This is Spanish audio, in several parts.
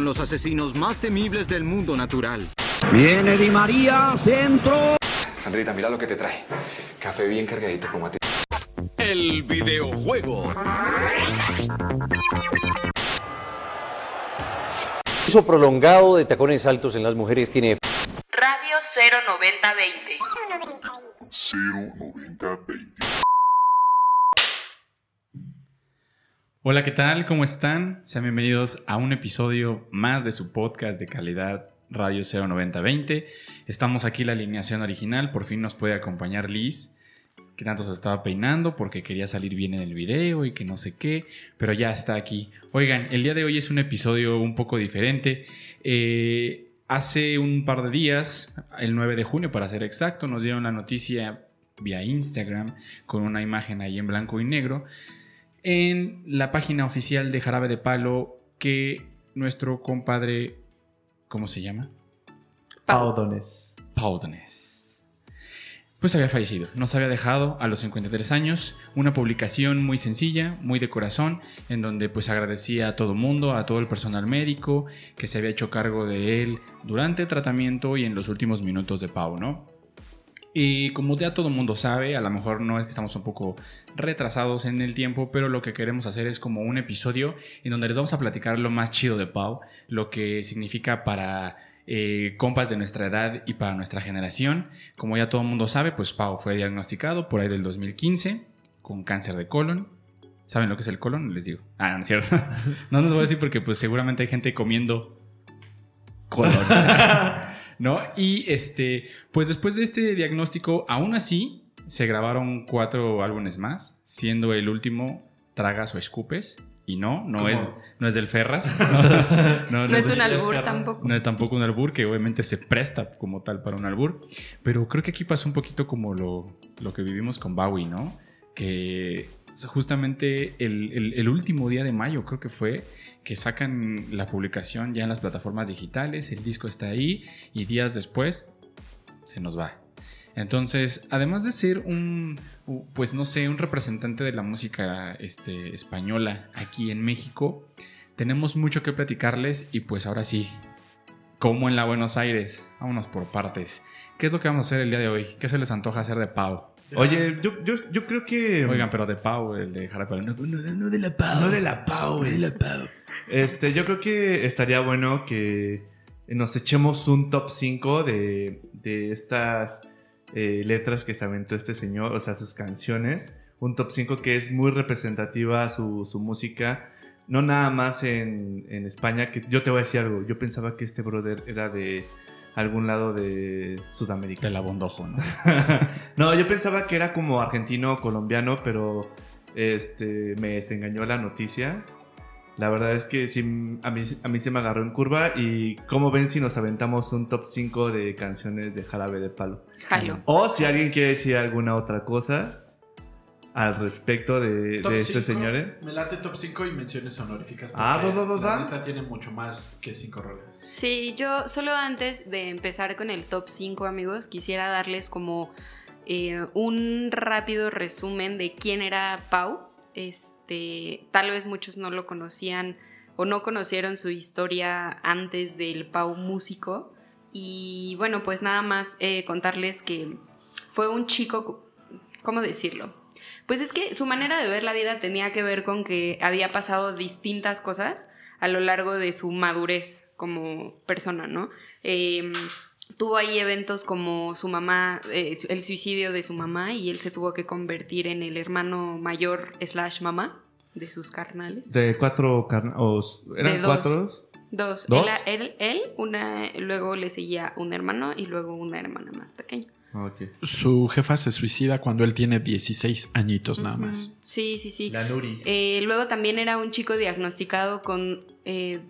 Los asesinos más temibles del mundo natural. Viene Di María, centro. Sandrita, mira lo que te trae. Café bien cargadito como a ti. El videojuego. uso prolongado de tacones altos en las mujeres tiene Radio 09020. 09020. Hola, ¿qué tal? ¿Cómo están? Sean bienvenidos a un episodio más de su podcast de calidad Radio 09020. Estamos aquí la alineación original, por fin nos puede acompañar Liz, que tanto se estaba peinando porque quería salir bien en el video y que no sé qué, pero ya está aquí. Oigan, el día de hoy es un episodio un poco diferente. Eh, hace un par de días, el 9 de junio para ser exacto, nos dieron la noticia vía Instagram con una imagen ahí en blanco y negro en la página oficial de Jarabe de Palo que nuestro compadre, ¿cómo se llama? Paudones. Paudones. Pues había fallecido, nos había dejado a los 53 años una publicación muy sencilla, muy de corazón, en donde pues agradecía a todo mundo, a todo el personal médico que se había hecho cargo de él durante el tratamiento y en los últimos minutos de Pau, ¿no? Y como ya todo el mundo sabe, a lo mejor no es que estamos un poco retrasados en el tiempo, pero lo que queremos hacer es como un episodio en donde les vamos a platicar lo más chido de Pau, lo que significa para eh, compas de nuestra edad y para nuestra generación. Como ya todo mundo sabe, pues Pau fue diagnosticado por ahí del 2015 con cáncer de colon. ¿Saben lo que es el colon? Les digo. Ah, no es cierto. no nos voy a decir porque pues seguramente hay gente comiendo colon. ¿no? Y este, pues después de este diagnóstico, aún así, se grabaron cuatro álbumes más, siendo el último Tragas o Escupes. Y no, no es, no es del Ferras. No, no, es, un albur tampoco. No es tampoco un albur, que obviamente se presta como tal para un albur. Pero creo que aquí pasó un poquito como lo, lo que vivimos con Bowie, ¿no? Que justamente el, último día de mayo, creo que fue, que sacan la publicación ya en las plataformas digitales, el disco está ahí y días después se nos va. Entonces, además de ser un, pues no sé, un representante de la música este, española aquí en México, tenemos mucho que platicarles y pues ahora sí, como en la Buenos Aires, vámonos por partes. ¿Qué es lo que vamos a hacer el día de hoy? ¿Qué se les antoja hacer de Pau? Oye, yo, yo, yo creo que. Oigan, pero de Pau, el de. No, no, no, de la Pau. No de la Pau, de la Pau. Este, yo creo que estaría bueno que nos echemos un top 5 de, de estas eh, letras que se aventó este señor, o sea, sus canciones. Un top 5 que es muy representativa su, su música. No nada más en, en España, que yo te voy a decir algo. Yo pensaba que este brother era de algún lado de Sudamérica. De la Bondojo, ¿no? no, yo pensaba que era como argentino colombiano, pero este, me desengañó la noticia. La verdad es que sí, a, mí, a mí se me agarró en curva y como ven si nos aventamos un top 5 de canciones de Jarabe de Palo. Jalo. O si alguien quiere decir alguna otra cosa al respecto de, de este señor. ¿eh? Me late top 5 y menciones honoríficas. Ah, va, va, va, va. La neta tiene mucho más que 5 roles. Sí, yo solo antes de empezar con el top 5, amigos, quisiera darles como eh, un rápido resumen de quién era Pau. Este, tal vez muchos no lo conocían o no conocieron su historia antes del Pau músico. Y bueno, pues nada más eh, contarles que fue un chico, ¿cómo decirlo? Pues es que su manera de ver la vida tenía que ver con que había pasado distintas cosas a lo largo de su madurez como persona, ¿no? Eh, tuvo ahí eventos como su mamá, eh, el suicidio de su mamá y él se tuvo que convertir en el hermano mayor slash mamá de sus carnales. De cuatro carnales. ¿Eran De dos. cuatro? Dos. ¿Dos? Él, él, él, una, luego le seguía un hermano y luego una hermana más pequeña. Ah, ok. Su jefa se suicida cuando él tiene 16 añitos nada más. Sí, sí, sí. La Nuri. Eh, luego también era un chico diagnosticado con eh,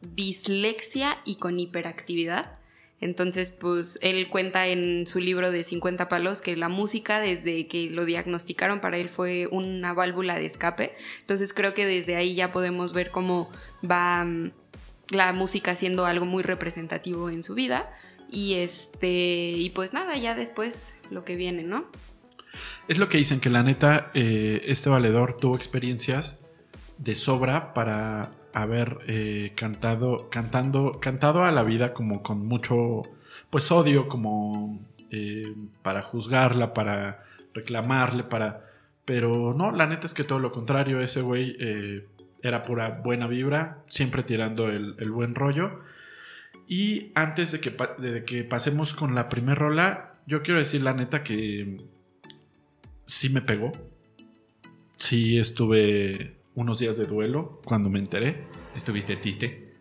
dislexia y con hiperactividad. Entonces, pues él cuenta en su libro de 50 palos que la música desde que lo diagnosticaron para él fue una válvula de escape. Entonces creo que desde ahí ya podemos ver cómo va mm, la música siendo algo muy representativo en su vida. Y este, y pues nada, ya después lo que viene, ¿no? Es lo que dicen, que la neta, eh, este valedor tuvo experiencias de sobra para haber eh, cantado, cantando, cantado a la vida como con mucho, pues odio, como eh, para juzgarla, para reclamarle, para... Pero no, la neta es que todo lo contrario, ese güey eh, era pura buena vibra, siempre tirando el, buen rollo. Y antes de que, de que pasemos con la primer rola, yo quiero decir la neta que sí me pegó. Sí estuve unos días de duelo cuando me enteré. ¿Estuviste triste?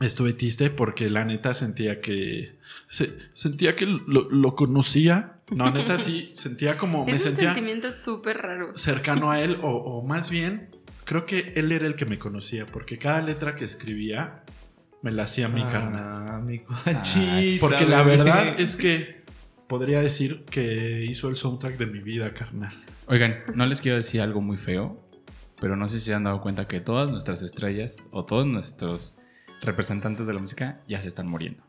Estuve triste porque la neta sentía que... se- sentía que lo, lo conocía. No, neta sí, sentía como... me un sentía sentimiento súper raro. cercano a él o, o más bien creo que él era el que me conocía porque cada letra que escribía me la hacía mi carnal. Ah, mi cuachita, Porque la verdad es que podría decir que hizo el soundtrack de mi vida, carnal. Oigan, no les quiero decir algo muy feo, pero no sé si se han dado cuenta que todas nuestras estrellas o todos nuestros representantes de la música ya se están muriendo.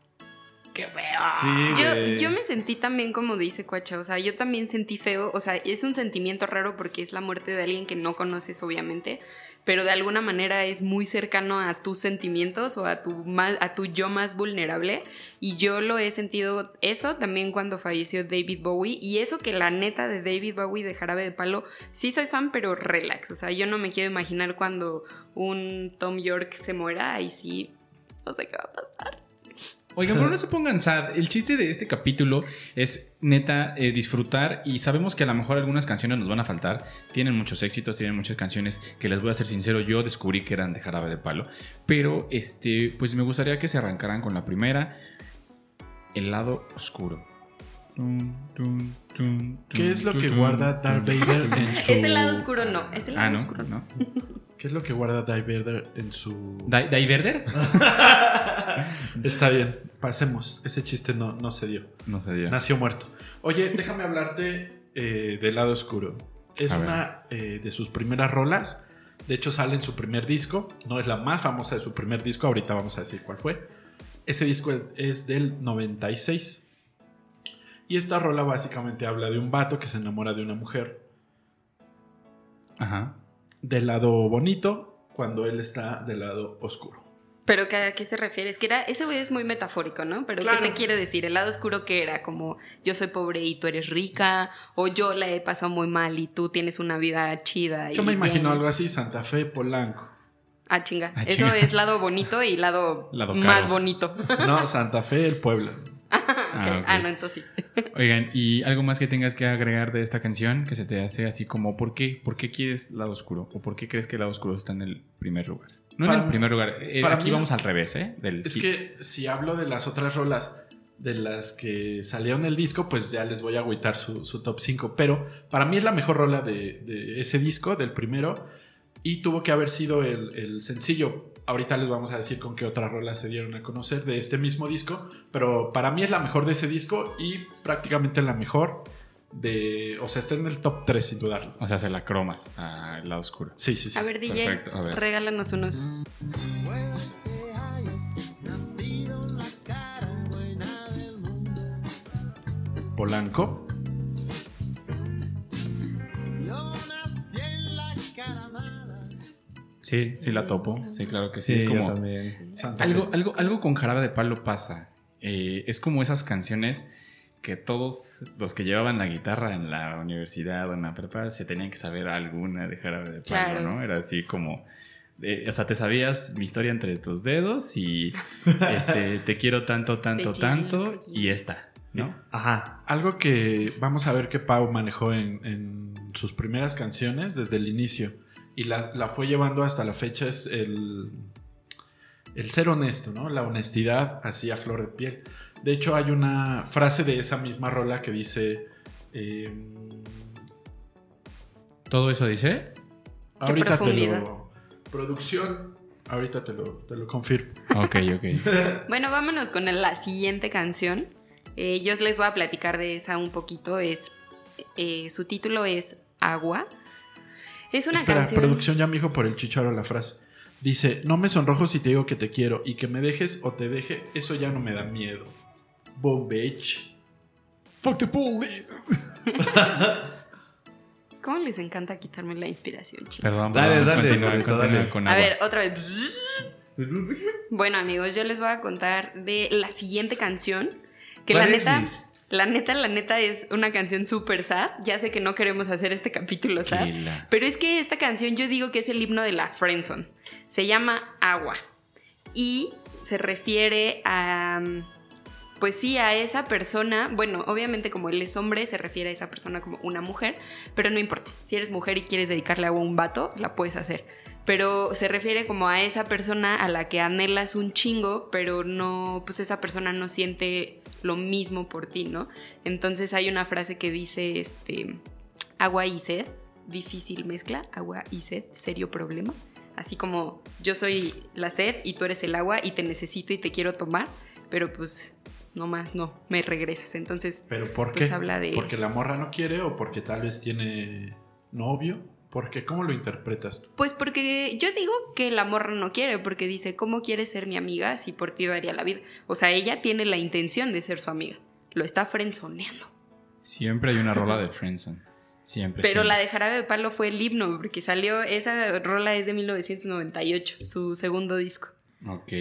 Sí, Yo, yo me sentí también como dice Cuacha, o sea, yo también sentí feo, o sea, es un sentimiento raro porque es la muerte de alguien que no conoces obviamente, pero de alguna manera es muy cercano a tus sentimientos o a tu, más, a tu yo más vulnerable. Y yo lo he sentido eso también cuando falleció David Bowie. Y eso que la neta de David Bowie de Jarabe de Palo, sí soy fan, pero relax, o sea, yo no me quiero imaginar cuando un Tom York se muera y sí, no sé qué va a pasar. Oigan, pero no se pongan sad. El chiste de este capítulo es neta eh, disfrutar y sabemos que a lo mejor algunas canciones nos van a faltar. Tienen muchos éxitos, tienen muchas canciones que les voy a ser sincero, yo descubrí que eran de jarabe de palo. Pero este, pues me gustaría que se arrancaran con la primera, El lado oscuro. ¿Qué es lo que guarda Darth Vader en su... Es el lado oscuro, no, es el lado Ah, no, oscuro. no. ¿Qué es lo que guarda Darth Vader en su... ¿Dai Dai Verder? Está bien, pasemos. Ese chiste no, no se dio. No sé, dio. Nació muerto. Oye, déjame hablarte eh, del lado oscuro. Es A una eh, de sus primeras rolas. De hecho, sale en su primer disco. No es la más famosa de su primer disco. Ahorita vamos a decir cuál fue. Ese disco es del 96. Y esta rola básicamente habla de un vato que se enamora de una mujer. Ajá. Del lado bonito, cuando él está del lado oscuro. Pero ¿qué- ¿a qué se refiere? Es que era, ese güey es muy metafórico, ¿no? Pero Claro. ¿qué te quiere decir? El lado oscuro que era como yo soy pobre y tú eres rica, o yo la he pasado muy mal y tú tienes una vida chida. Yo y me imagino bien. algo así, Santa Fe, Polanco. Ah, chinga. Ah, Eso chinga. es lado bonito y lado, Lado más caro. bonito. No, Santa Fe, el pueblo. Ah, ok. Ah, no, entonces sí. Oigan, ¿y algo más que tengas que agregar de esta canción que se te hace así como ¿por qué? ¿Por qué quieres lado oscuro? ¿O por qué crees que lado oscuro está en el primer lugar? No Para en el primer lugar. eh, para aquí mí- vamos al revés, ¿eh? Del Es hit. que si hablo de las otras rolas de las que salieron del disco, pues ya les voy a agüitar su, su top 5. Pero para mí es la mejor rola de, de ese disco, del primero. Y tuvo que haber sido el, el sencillo. Ahorita les vamos a decir con qué otras rolas se dieron a conocer de este mismo disco. Pero para mí es la mejor de ese disco y prácticamente la mejor de... O sea, está en el top 3 sin dudarlo. O sea, se la cromas al lado oscuro. Sí, sí, sí. A ver, DJ, perfecto, a ver. regálanos unos. Polanco. Sí, sí la topo. Sí, claro que sí. Sí, es como... Algo, algo, algo con jarabe de palo pasa. Eh, es como esas canciones que todos los que llevaban la guitarra en la universidad o en la prepa se tenían que saber alguna de jarabe de palo, Claro. ¿no? Era así como... eh, o sea, te sabías mi historia entre tus dedos y este, te quiero tanto, tanto, tanto y esta, ¿no? Ajá. Algo que vamos a ver que Pau manejó en, en sus primeras canciones desde el inicio y la, la fue llevando hasta la fecha es el, el ser honesto, ¿no? La honestidad así a flor de piel. De hecho, hay una frase de esa misma rola que dice... eh, ¿Todo eso dice? ahorita te lo... Producción, ahorita te lo, te lo confirmo. Ok, ok. Bueno, vámonos con la siguiente canción. Eh, yo les voy a platicar de esa un poquito. Es, eh, su título es Agua. Es una Espera, canción. producción ya me dijo por el chicharo la frase. Dice, no me sonrojo si te digo que te quiero y que me dejes o te deje, eso ya no me da miedo. Boom, bitch. Fuck the police. ¿Cómo les encanta quitarme la inspiración, chicos? Perdón, Dale, perdón, dale, continúa dale. con A agua. ver, otra vez. Bueno, amigos, yo les voy a contar de la siguiente canción. Que la ¿Cuál es, neta, Liz? la neta, la neta es una canción súper sad. Ya sé que no queremos hacer este capítulo sad. La- Pero es que esta canción yo digo que es el himno de la Friendzone. Se llama Agua. Y se refiere a. Pues sí, a esa persona. Bueno, obviamente, como él es hombre, se refiere a esa persona como una mujer. Pero no importa. Si eres mujer y quieres dedicarle a un vato, la puedes hacer. Pero se refiere como a esa persona a la que anhelas un chingo, pero no, pues esa persona no siente lo mismo por ti, ¿no? Entonces hay una frase que dice, este, agua y sed, difícil mezcla, agua y sed, serio problema. Así como yo soy la sed y tú eres el agua y te necesito y te quiero tomar, pero pues no más no, me regresas. Entonces, ¿Pero por qué? Pues habla de- ¿Porque la morra no quiere o porque tal vez tiene novio? ¿Por qué? ¿Cómo lo interpretas pues porque yo digo que la morra no quiere, porque dice, ¿cómo quieres ser mi amiga si por ti daría la vida? O sea, ella tiene la intención de ser su amiga, lo está frenzoneando. Siempre hay una rola de Friendzone. Siempre. Pero siempre. la de Jarabe de Palo fue el himno, porque salió, esa rola es de 1998, su segundo disco. Ok.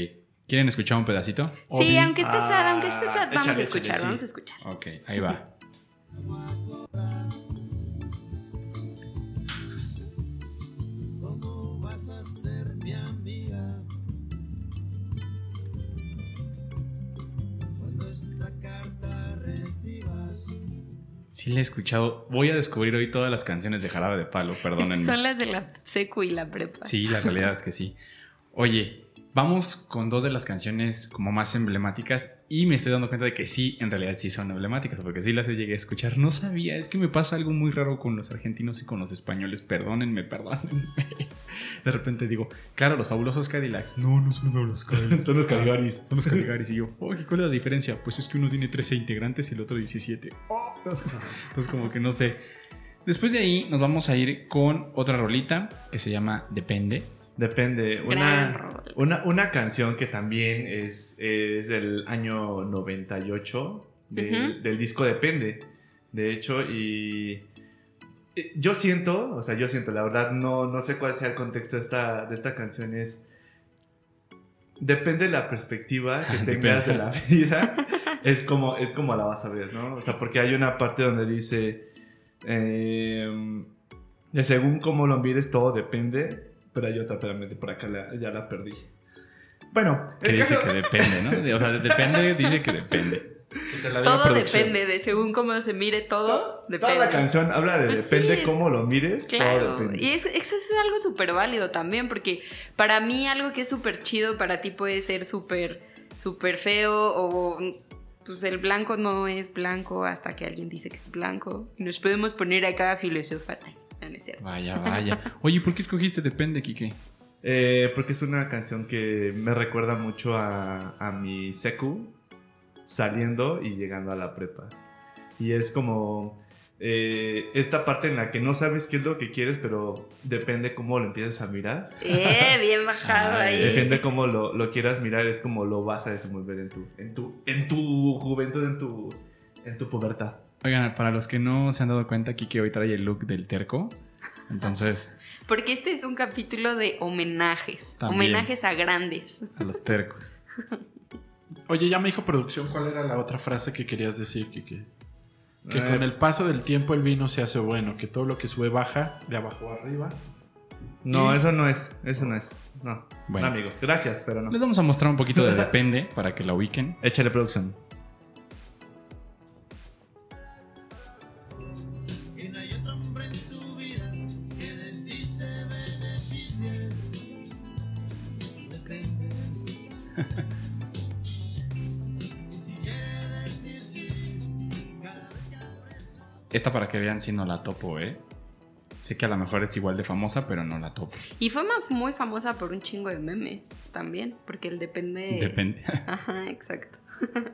¿Quieren escuchar un pedacito? Sí, aunque esté sad, aunque esté sad, vamos échale, a escuchar, échale, sí. vamos a escuchar. Ok, ahí va. Sí la he escuchado. Voy a descubrir hoy todas las canciones de Jarabe de Palo, perdónenme. Son las de la secu y la prepa. Sí, la realidad es que sí. Oye, vamos con dos de las canciones como más emblemáticas y me estoy dando cuenta de que sí, en realidad sí son emblemáticas, porque sí las llegué a escuchar. No sabía, es que me pasa algo muy raro con los argentinos y con los españoles. Perdónenme, perdónenme. De repente digo, claro, los fabulosos Cadillacs. No, no son los fabulosos Cadillacs. Son los Caligaris. Son los Caligaris. Y yo, oye, ¿cuál es la diferencia? Pues es que uno tiene 13 integrantes y el otro 17. Oh, Entonces, como que no sé. Después de ahí nos vamos a ir con otra rolita que se llama Depende. Depende. Una, una, una canción que también es, es del año 98 del, Ujú. del disco Depende. De hecho, y yo siento, o sea, yo siento, la verdad, no, no sé cuál sea el contexto de esta, de esta canción, es... Depende de la perspectiva que tengas de la vida, es como, es como la vas a ver, ¿no? O sea, porque hay una parte donde dice, eh, de según cómo lo mires, todo depende, pero hay otra, espérame, por acá la- ya la perdí. Bueno, Que dice caso- que depende, ¿no? O sea, depende, dice que depende. Que te la Todo producción. depende de según cómo se mire todo, Toda depende. la canción habla de Pues depende sí, es- cómo lo mires, todo Claro, depende. y es- eso es algo súper válido también, porque para mí algo que es súper chido, para ti puede ser súper, súper feo, o pues el blanco no es blanco hasta que alguien dice que es blanco. Y nos podemos poner acá a filosofar. Ay, no, no es cierto. Vaya, vaya. Oye, ¿por qué escogiste Depende, Kike? Eh, porque es una canción que me recuerda mucho a, a mi secu saliendo y llegando a la prepa. Y es como eh, esta parte en la que no sabes qué es lo que quieres, pero depende cómo lo empiezas a mirar. Eh, bien bajado Ay, ahí. Depende cómo lo, lo quieras mirar, es como lo vas a desenvolver en tu, en tu, en tu juventud, en tu, en tu pubertad. Oigan, para los que no se han dado cuenta, Kike hoy trae el look del terco. Entonces, Porque este es un capítulo de homenajes. También. Homenajes a grandes. a los tercos. Oye, ya me dijo producción cuál era la otra frase que querías decir, Kike. Que Eh, con el paso del tiempo el vino se hace bueno, que todo lo que sube baja, de abajo a arriba. No, Y- eso no es, eso no es. No, Bueno. no, amigo, gracias, pero no. Les vamos a mostrar un poquito de Depende para que la ubiquen. Échale producción. Esta para que vean si no la topo, ¿eh? Sé que a lo mejor es igual de famosa, pero no la topo. Y fue muy famosa por un chingo de memes también. Porque el depende. Depende. Ajá, exacto.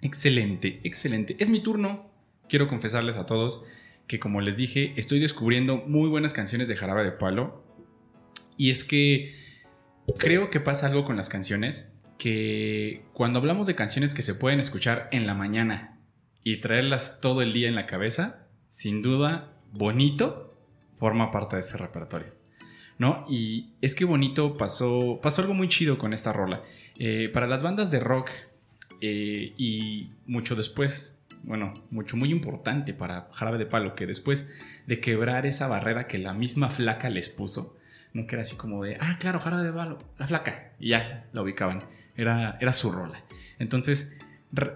Excelente, excelente. Es mi turno. Quiero confesarles a todos que como les dije, estoy descubriendo muy buenas canciones de Jarabe de Palo. Y es que creo que pasa algo con las canciones que cuando hablamos de canciones que se pueden escuchar en la mañana y traerlas todo el día en la cabeza, sin duda Bonito forma parte de ese repertorio. ¿No? Y es que Bonito pasó, pasó algo muy chido con esta rola. Eh, para las bandas de rock eh, y mucho después, bueno, mucho muy importante para Jarabe de Palo, que después de quebrar esa barrera que la misma flaca les puso, no que era así como de, ah, claro, Jarabe de Palo, la flaca, y ya la ubicaban, era, era su rola. Entonces,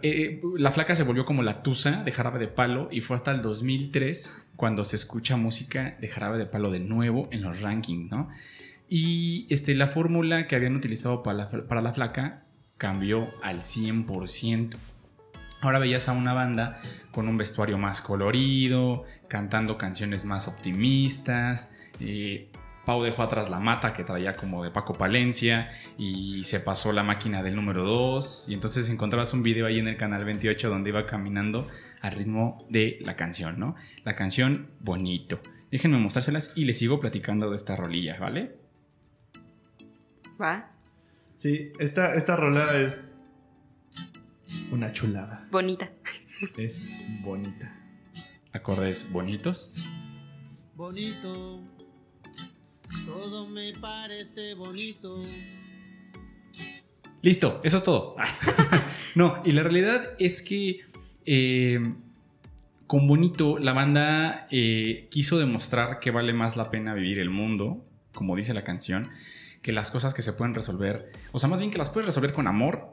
eh, la flaca se volvió como la tusa de Jarabe de Palo y fue hasta el 2003 cuando se escucha música de Jarabe de Palo de nuevo en los rankings, ¿no? Y este, la fórmula que habían utilizado para la, para la flaca cambió al 100%. Ahora veías a una banda con un vestuario más colorido, cantando canciones más optimistas. eh, Pau dejó atrás la mata que traía como de Paco Palencia y se pasó la máquina del número 2. Y entonces encontrabas un video ahí en el canal 28 donde iba caminando al ritmo de la canción, ¿no? La canción bonito. Déjenme mostrárselas y les sigo platicando de esta rolilla, ¿vale? Va. Sí, esta, esta rola es una chulada. Bonita. Es bonita. Acordes bonitos. bonito, todo me parece bonito. Listo, eso es todo. no, y la realidad es que eh, con Bonito la banda eh, quiso demostrar que vale más la pena vivir el mundo, como dice la canción, que las cosas que se pueden resolver, o sea, más bien que las puedes resolver con amor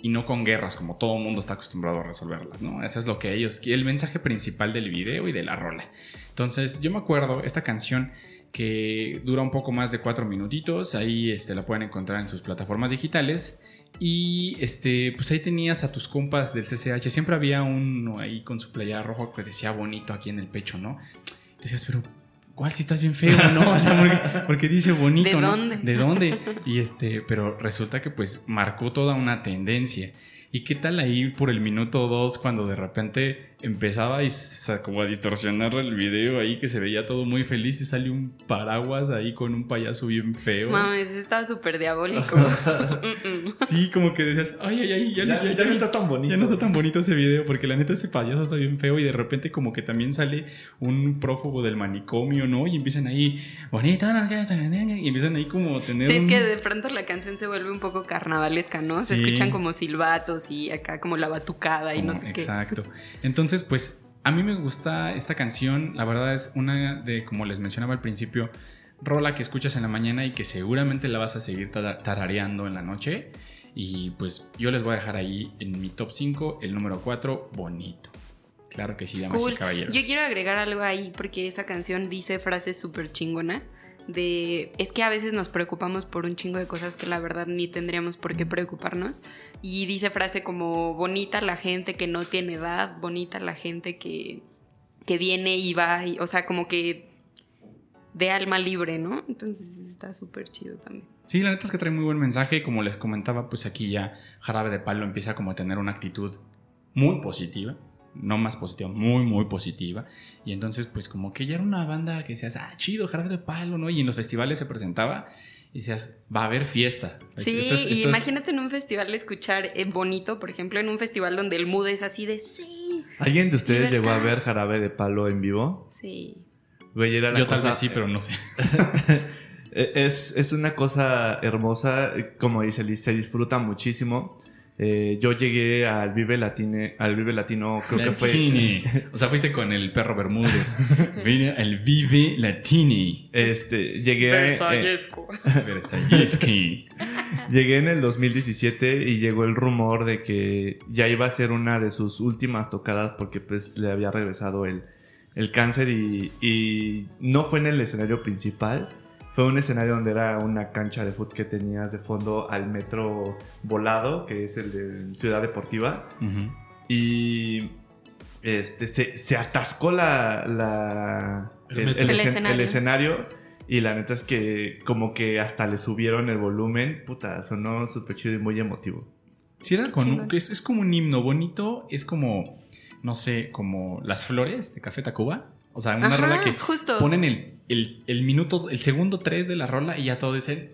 y no con guerras, como todo el mundo está acostumbrado a resolverlas, ¿no? Ese es lo que ellos, el mensaje principal del video y de la rola. Entonces, yo me acuerdo, esta canción que dura un poco más de cuatro minutitos, ahí este, la pueden encontrar en sus plataformas digitales. Y este, pues ahí tenías a tus compas del CCH. Siempre había uno ahí con su playera rojo que decía bonito aquí en el pecho, ¿no? Decías, pero ¿cuál si estás bien feo, no? O sea, porque, porque dice bonito, ¿De ¿no? dónde? ¿De dónde? Y este, pero resulta que pues marcó toda una tendencia. ¿Y qué tal ahí por el minuto 2 cuando de repente empezaba y como a distorsionar el video ahí que se veía todo muy feliz y salió un paraguas ahí con un payaso bien feo? Mames, está súper diabólico. Sí, como que decías, ay, ay, ay, ya, Ya, ya- ya ya no está tan bonito. ya no está tan bonito ese video, porque la neta ese payaso está bien feo y de repente como que también sale un prófugo del manicomio, ¿no? Y empiezan ahí, bonita, y empiezan ahí como a tener Sí, es un- que de pronto la canción se vuelve un poco carnavalesca, ¿no? Se Sí. escuchan como silbatos y acá como la batucada y no sé qué. Exacto. Entonces, pues a mí me gusta esta canción. La verdad es una de, como les mencionaba al principio, rola que escuchas en la mañana y que seguramente la vas a seguir tara- tarareando en la noche. Y pues yo les voy a dejar ahí en mi top 5 el número 4, Bonito. Claro que sí, damas Cool. y caballeros. Yo quiero agregar algo ahí porque esa canción dice frases súper chingonas de es que a veces nos preocupamos por un chingo de cosas que la verdad ni tendríamos por qué preocuparnos y dice frase como bonita la gente que no tiene edad, bonita la gente que, que viene y va, o sea, como que de alma libre, ¿no? Entonces está súper chido también. Sí, la neta es que trae muy buen mensaje como les comentaba, pues aquí ya Jarabe de Palo empieza como a tener una actitud muy positiva, no más positiva, muy, muy positiva. Y entonces, pues como que ya era una banda que decías, ah, chido, Jarabe de Palo, ¿no? Y en los festivales se presentaba y decías, va a haber fiesta. Sí, Esto es- y es- imagínate en un festival escuchar eh, bonito, por ejemplo, en un festival donde el mood es así de sí, ¿Alguien de ustedes llegó a ver Jarabe de Palo en vivo? sí. Güey, era la Yo tal vez sí, pero no sé. Eh, Es, es una cosa hermosa, como dice Liz, se disfruta muchísimo. Eh, yo llegué al Vive Latine, al Vive Latino, creo que fue. Latini. O sea, fuiste con el perro Bermúdez. Vine al Vive Latini. Este, llegué, eh, Versallesco. Versailleschi. llegué en el 2017 y llegó el rumor de que ya iba a ser una de sus últimas tocadas porque pues le había regresado el, el cáncer y, y no fue en el escenario principal. Fue un escenario donde era una cancha de fútbol que tenías de fondo al metro volado, que es el de Ciudad Deportiva. Y este, se, se atascó la, la- El el, metro. el El escen- escenario. el escenario. Y la neta es que como que hasta le subieron el volumen. Puta, sonó súper chido y muy emotivo. Sí, era con un- es, es como un himno bonito, es como, no sé, como las flores de Café Tacuba. O sea, una Ajá, rola que justo. ponen el, el, el minuto, el segundo 3 de la rola y ya todo dicen.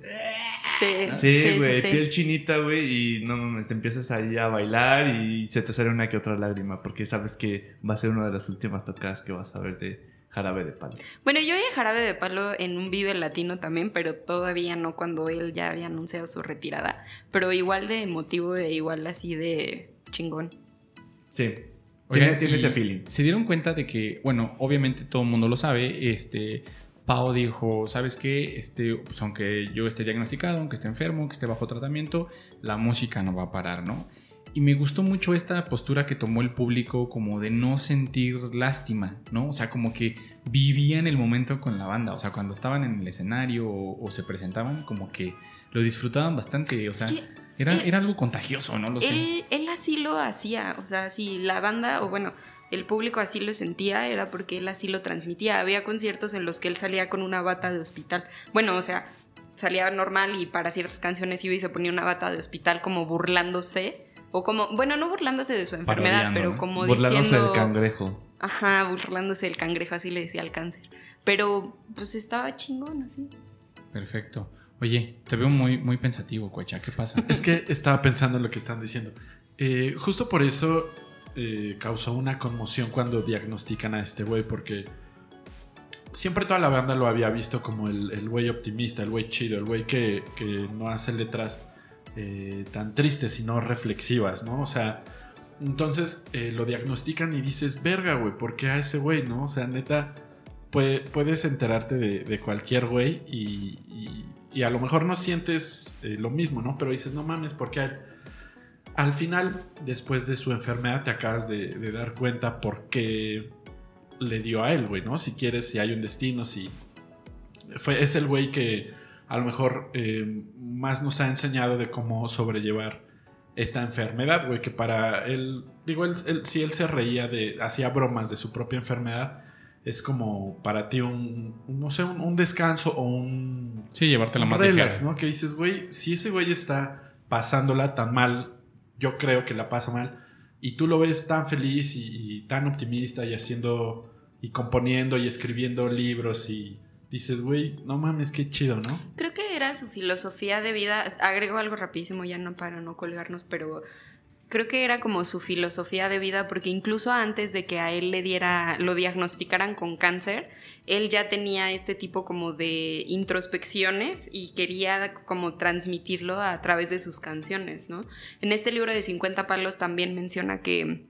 Sí, Sí, güey, sí. piel chinita, güey, y no mames, te empiezas ahí a bailar y se te sale una que otra lágrima porque sabes que va a ser una de las últimas tocadas que vas a ver de, Jarabe de Palo. Bueno, yo a Jarabe de Palo en un Vive Latino también, pero todavía no cuando él ya había anunciado su retirada. Pero igual de emotivo e igual así de chingón. Sí. Oigan, tiene ese feeling. Se dieron cuenta de que, bueno, obviamente todo el mundo lo sabe, este, Pau dijo, ¿sabes qué? Este, pues aunque yo esté diagnosticado, aunque esté enfermo, que esté bajo tratamiento, la música no va a parar, ¿no? Y me gustó mucho esta postura que tomó el público como de no sentir lástima, ¿no? O sea, como que vivían el momento con la banda, o sea, cuando estaban en el escenario o, o se presentaban, como que lo disfrutaban bastante, o sea, era, él- era algo contagioso, ¿no? Lo sé. Él, él así lo hacía, o sea, si la banda, o bueno, el público así lo sentía, era porque él así lo transmitía. Había conciertos en los que él salía con una bata de hospital. Bueno, o sea, salía normal y para ciertas canciones iba y se ponía una bata de hospital como burlándose. O como, bueno, no burlándose de su enfermedad, pero ¿no? como Burlándose diciendo... del cangrejo. Ajá, burlándose del cangrejo, así le decía al cáncer. Pero, pues estaba chingón, así. Perfecto. Oye, te veo muy, muy pensativo, Cuecha. ¿Qué pasa? Es que estaba pensando en lo que están diciendo. Eh, justo por eso eh, causó una conmoción cuando diagnostican a este güey, porque siempre toda la banda lo había visto como el el güey optimista, el güey chido, el güey que, que no hace letras eh, tan tristes, sino reflexivas, ¿no? O sea, entonces lo diagnostican y dices, verga, güey, ¿por qué a ese güey, no? O sea, neta, puede- puedes enterarte de, de cualquier güey y- y a lo mejor no sientes eh, lo mismo, ¿no? Pero dices, no mames, porque al, al final, después de su enfermedad, te acabas de, dar cuenta por qué le dio a él, güey, ¿no? Si quieres, si hay un destino, si... Fue, es el güey que a lo mejor eh, más nos ha enseñado de cómo sobrellevar esta enfermedad, güey, que para él, digo, él- si él se reía de, hacía bromas de su propia enfermedad, es como para ti un, no sé, un, un descanso o un, Sí, llevártela un más relax. ¿no? Que dices, güey, si ese güey está pasándola tan mal, yo creo que la pasa mal, y tú lo ves tan feliz y, y tan optimista y haciendo y componiendo y escribiendo libros y dices, güey, no mames, qué chido, ¿no? Creo que era su filosofía de vida. Agrego algo rapidísimo ya no para no colgarnos, pero creo que era como su filosofía de vida porque incluso antes de que a él le diera lo diagnosticaran con cáncer, él ya tenía este tipo como de introspecciones y quería como transmitirlo a través de sus canciones, ¿no? En este libro de 50 palos también menciona que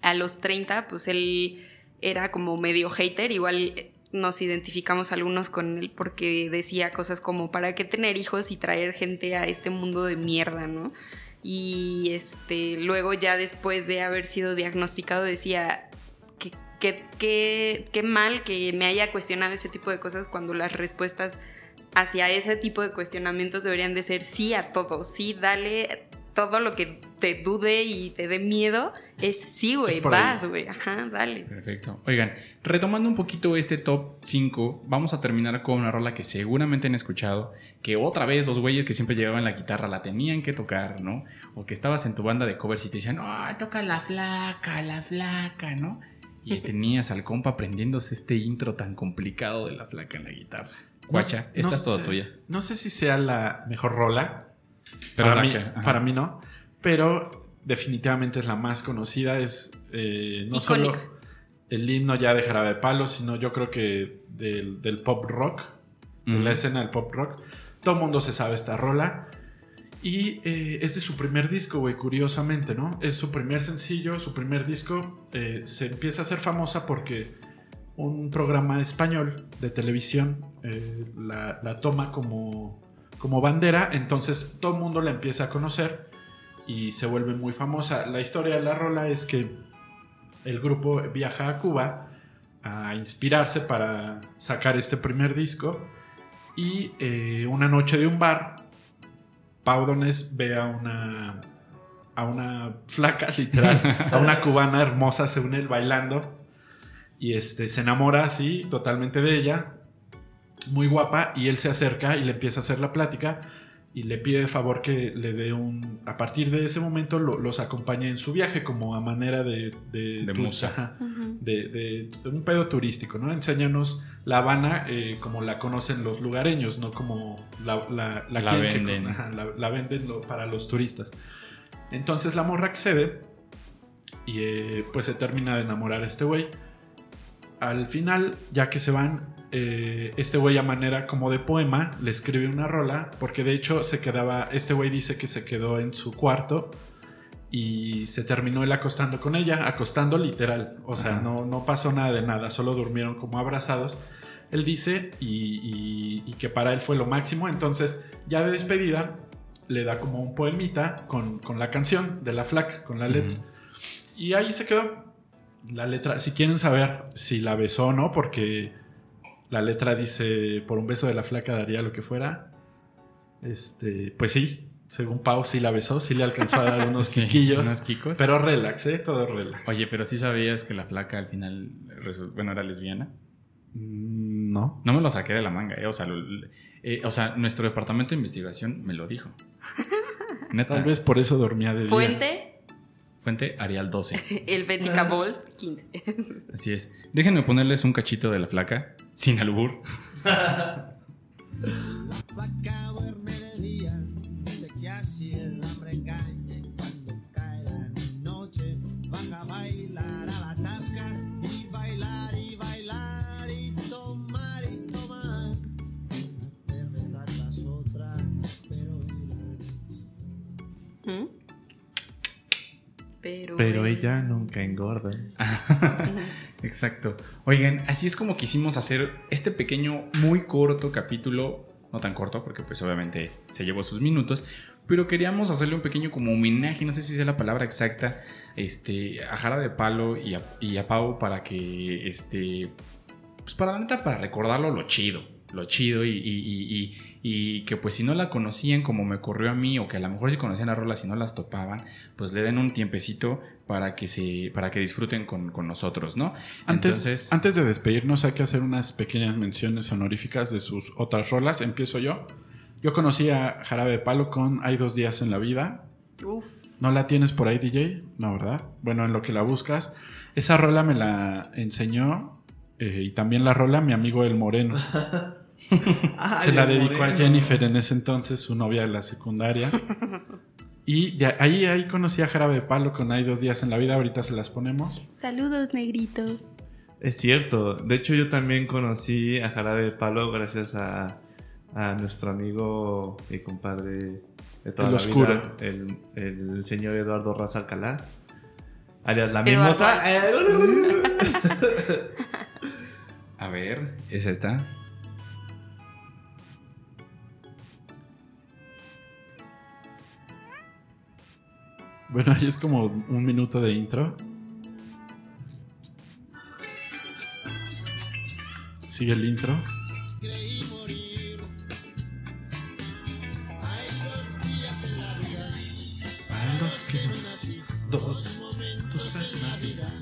a los 30 pues él era como medio hater, igual nos identificamos algunos con él porque decía cosas como para qué tener hijos y traer gente a este mundo de mierda, ¿no? Y este luego ya después de haber sido diagnosticado decía que mal que me haya cuestionado ese tipo de cosas cuando las respuestas hacia ese tipo de cuestionamientos deberían de ser sí a todo, sí, dale todo lo que te dude y te dé miedo, es sí, güey, vas, güey, ajá, dale. Perfecto. Oigan, retomando un poquito este top 5, vamos a terminar con una rola que seguramente han escuchado, que otra vez los güeyes que siempre llevaban la guitarra la tenían que tocar, ¿no? O que estabas en tu banda de covers y te decían, ah, toca la flaca, la flaca, ¿no? Y tenías al compa aprendiéndose este intro tan complicado de la flaca en la guitarra. Guacha, No- esta no es toda sé- tuya. No sé si sea la mejor rola. Pero para, mí, para mí no. Pero definitivamente es la más conocida. Es eh, no Icónica. solo el himno ya de Jarabe de Palo, sino yo creo que del, del pop rock, de la escena del pop rock. Todo el mundo se sabe esta rola. Y eh, es de su primer disco, güey, curiosamente, ¿no? Es su primer sencillo, su primer disco. eh, se empieza a hacer famosa porque un programa español de televisión eh, la, la toma como, como bandera, entonces todo el mundo la empieza a conocer y se vuelve muy famosa. La historia de la rola es que el grupo viaja a Cuba a inspirarse para sacar este primer disco y eh, una noche de un bar, Pau Donés ve a una, a una flaca, literal, a una cubana hermosa según él bailando y este, se enamora así totalmente de ella, muy guapa, y él se acerca y le empieza a hacer la plática y le pide de favor que le dé un... A partir de ese momento lo- los acompañe en su viaje como a manera de... De, De tu- musa. de, de- de un pedo turístico, ¿no? Enséñanos La Habana eh, como la conocen los lugareños, no como la, la, La venden. con- ajá, la, la venden lo- para los turistas. Entonces la morra accede y eh, pues se termina de enamorar a este güey. Al final, ya que se van, eh, este güey a manera como de poema le escribe una rola, porque de hecho se quedaba, este güey dice que se quedó en su cuarto y se terminó él acostando con ella, acostando literal, o sea, no, no pasó nada de nada, solo durmieron como abrazados. Él dice y, y- y que para él fue lo máximo, entonces ya de despedida le da como un poemita con, con la canción de la flaca, con la letra. Y ahí se quedó la letra. Si quieren saber si la besó o no, porque la letra dice, por un beso de la flaca daría lo que fuera. Este, pues sí, según Pau sí la besó, sí le alcanzó a dar unos Sí, quiquillos. unos quicos. Pero relax, ¿eh? Todo relax. Oye, pero sí sabías que la flaca al final, bueno, era lesbiana. Mm, No. No me lo saqué de la manga, ¿eh? O sea, lo- eh, o sea, nuestro departamento de investigación me lo dijo. Neta. Tal vez por eso dormía de día. Fuente, Fuente Arial 12. el Beticabol 15. Así es. Déjenme ponerles un cachito de la flaca, sin albur. Pero, Pero ella nunca engorda. Exacto. Oigan, así es como quisimos hacer este pequeño, muy corto capítulo. No tan corto, porque pues obviamente se llevó sus minutos. Pero queríamos hacerle un pequeño como homenaje, no sé si sea la palabra exacta, este, a Jara de Palo y a, y a Pau para que, este, pues para la neta, para recordarlo lo chido, lo chido y, y- y- y- y que pues si no la conocían como me ocurrió a mí o que a lo mejor si conocían a Rola si no las topaban, pues le den un tiempecito para que se, para que disfruten con, con nosotros, ¿no? Antes, Entonces, antes de despedirnos hay que hacer unas pequeñas menciones honoríficas de sus otras rolas. Empiezo yo. Yo conocí a Jarabe de Palo con Hay dos días en la vida. Uf. ¿No la tienes por ahí, DJ? No, ¿verdad? Bueno, en lo que la buscas. Esa rola me la enseñó eh, y también la rola mi amigo El Moreno. Se la dedicó a Jennifer en ese entonces, su novia de la secundaria. Y de ahí, ahí conocí a Jarabe de Palo con Hay dos días en la vida. Ahorita se las ponemos. Saludos, negrito. Es cierto. De hecho, yo también conocí a Jarabe de Palo gracias a, a nuestro amigo y compadre de toda El la oscuro. vida, el, el señor Eduardo Raza Alcalá. Alias la mimosa. Eh, a ver, es esta. Bueno, ahí es como un minuto de intro. Sigue el intro. creí morir. Hay dos días en la vida, Para los que nací, dos momentos en la vida.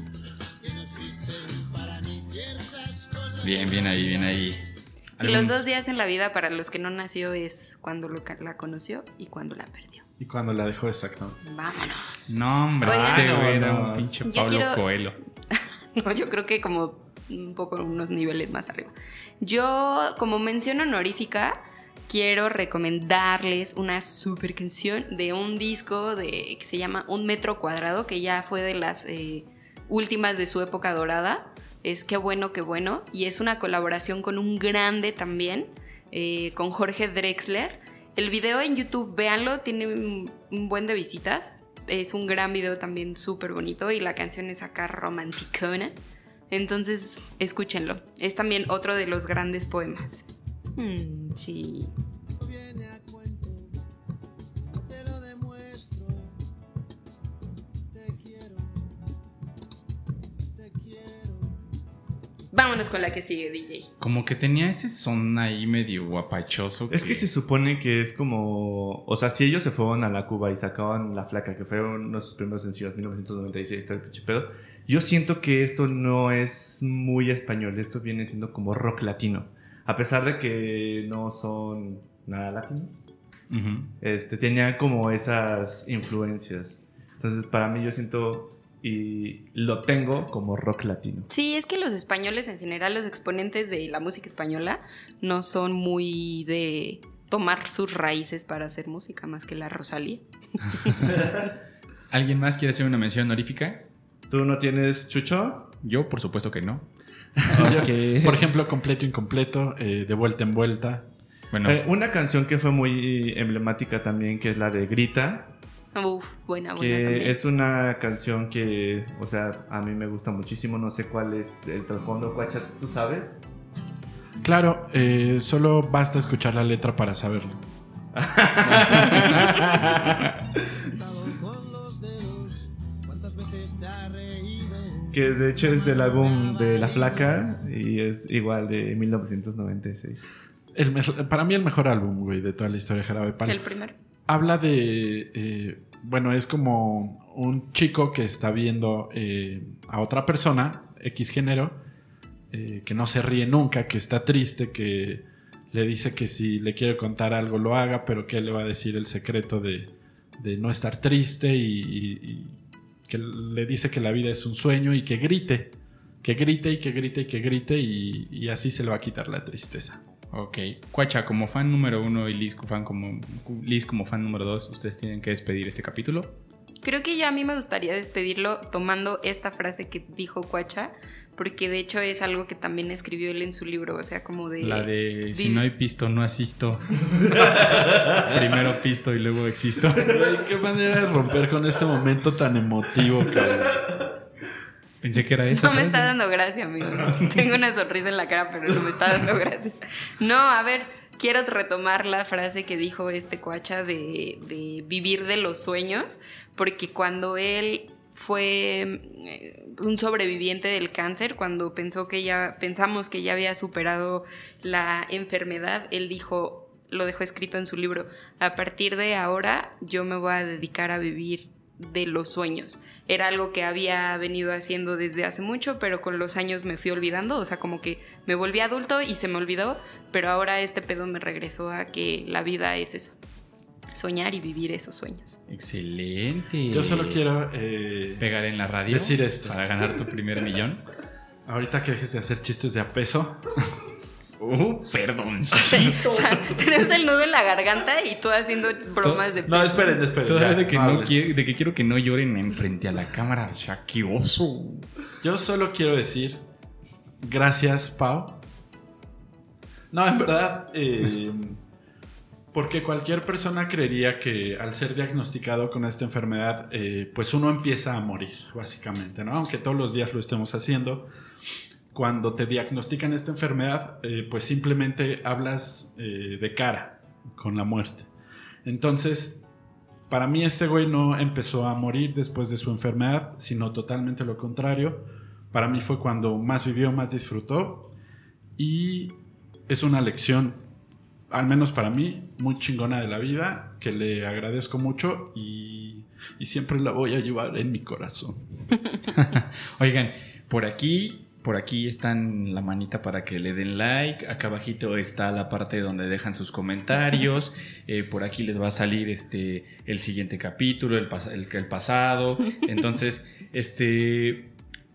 que no existen para mí ciertas cosas. Bien, bien ahí, bien ahí. Y ¿Algún- los dos días en la vida para los que no nació es cuando lo la conoció y cuando la perdió. Y cuando la dejó exacto. Vámonos. No, hombre, Oigan. este güey era un pinche Pablo quiero- Coelho. No, yo creo que como un poco unos niveles más arriba. Yo, como mención honorífica, quiero recomendarles una super canción de un disco de, que se llama Un Metro Cuadrado, que ya fue de las eh, últimas de su época dorada. Es Qué bueno, qué bueno. Y es una colaboración con un grande también, eh, con Jorge Drexler. El video en YouTube, véanlo, tiene un, buen de visitas. Es un gran video también súper bonito y la canción es acá romanticona. Entonces, escúchenlo. Es también otro de los grandes poemas. Mm, sí. Vámonos con la que sigue, DJ. Como que tenía ese son ahí medio guapachoso. Es que se supone que es como. O sea, si ellos se fueron a la Cuba y sacaban La Flaca, que fueron uno de sus primeros sencillos, 1996, todo el pinche pedo. Yo siento que esto no es muy español, esto viene siendo como rock latino. A pesar de que no son nada latinos, Ujú. este, tenían como esas influencias. Entonces, para mí, yo siento y lo tengo como rock latino. Sí, es que los españoles en general, los exponentes de la música española, no son muy de tomar sus raíces para hacer música más que la Rosalía. ¿Alguien más quiere hacer una mención honorífica? ¿Tú no tienes chucho? Yo, por supuesto que no. Por ejemplo, completo incompleto, eh, de vuelta en vuelta. Bueno, Eh, una canción que fue muy emblemática también, que es la de Grita, Uf, buena, buena que también. es una canción que, o sea, a mí me gusta muchísimo, no sé cuál es el trasfondo, Cuacha, ¿tú sabes? Claro, eh, solo basta escuchar la letra para saberlo. Que de hecho es del álbum de La Flaca y es igual de 1996. El para mí el mejor álbum, güey, de toda la historia de Jarabe Palo. El primero. Habla de... eh, bueno, es como un chico que está viendo eh, a otra persona, X género, eh, que no se ríe nunca, que está triste, que le dice que si le quiere contar algo lo haga, pero que le va a decir el secreto de, de no estar triste y que le dice que la vida es un sueño y que grite, que grite y que grite y que grite y, y así se le va a quitar la tristeza. Ok. Cuacha, como fan número uno y Liz como fan, como, Liz como fan número dos, ustedes tienen que despedir este capítulo. Creo que ya a mí me gustaría despedirlo tomando esta frase que dijo Cuacha, porque de hecho es algo que también escribió él en su libro, o sea, como de... La de si no hay pisto, no asisto. Primero pisto y luego existo. Qué manera de romper con este momento tan emotivo, cabrón. Pensé que era eso. No me está dando gracia, amigo. Tengo una sonrisa en la cara, pero no me está dando gracia. No, a ver, quiero retomar la frase que dijo este cuacha de, de vivir de los sueños, porque cuando él fue eh, un sobreviviente del cáncer, cuando pensó que ya, pensamos que ya había superado la enfermedad, él dijo, lo dejó escrito en su libro, a partir de ahora yo me voy a dedicar a vivir de los sueños. Era algo que había venido haciendo desde hace mucho, pero con los años me fui olvidando, o sea, como que me volví adulto y se me olvidó, pero ahora este pedo me regresó a que la vida es eso, soñar y vivir esos sueños. Excelente. Yo solo quiero eh, pegar en la radio. decir esto. Para ganar tu primer millón. Ahorita que dejes de hacer chistes de a peso, Uh, perdón. O sea, tenemos el nudo en la garganta y tú haciendo bromas de No, esperen, esperen. Todavía ya, de que, no hables. quiere- de que quiero que no lloren en frente a la cámara. O sea, qué oso. Yo solo quiero decir gracias, Pau. No, en verdad, eh, porque cualquier persona creería que al ser diagnosticado con esta enfermedad, eh, pues uno empieza a morir, básicamente, ¿no? Aunque todos los días lo estemos haciendo. Cuando te diagnostican esta enfermedad, eh, pues simplemente hablas eh, de cara con la muerte. Entonces, para mí este güey no empezó a morir después de su enfermedad, sino totalmente lo contrario. Para mí fue cuando más vivió, más disfrutó. Y es una lección, al menos para mí, muy chingona de la vida, que le agradezco mucho y, y siempre la voy a llevar en mi corazón. Oigan, por aquí, por aquí están la manita para que le den like. Acá abajito está la parte donde dejan sus comentarios. Eh, por aquí les va a salir este el siguiente capítulo, el, pas- el, el pasado. Entonces, este.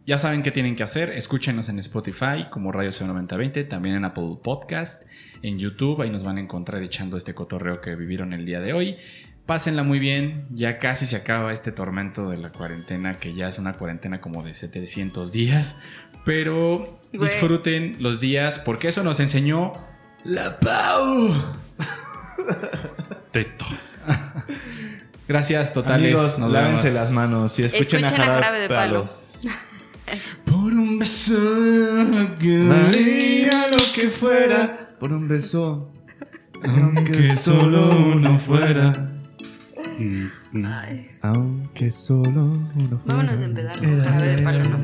Ya saben qué tienen que hacer. Escúchenos en Spotify como Radio C9020, también en Apple Podcast, en YouTube. Ahí nos van a encontrar echando este cotorreo que vivieron el día de hoy. Pásenla muy bien, ya casi se acaba este tormento de la cuarentena, que ya es una cuarentena como de 700 días, pero Güey. disfruten los días porque eso nos enseñó la Pau. Teto. Gracias totales, Amigos, nos lávense vemos. las manos y escuchen, Escuchen a Jarabe Jarabe de Palo. Por un beso que Haría lo que fuera por un beso, aunque solo uno fuera. Aunque solo uno fuera. Vámonos a jarabe de palo, ¿no?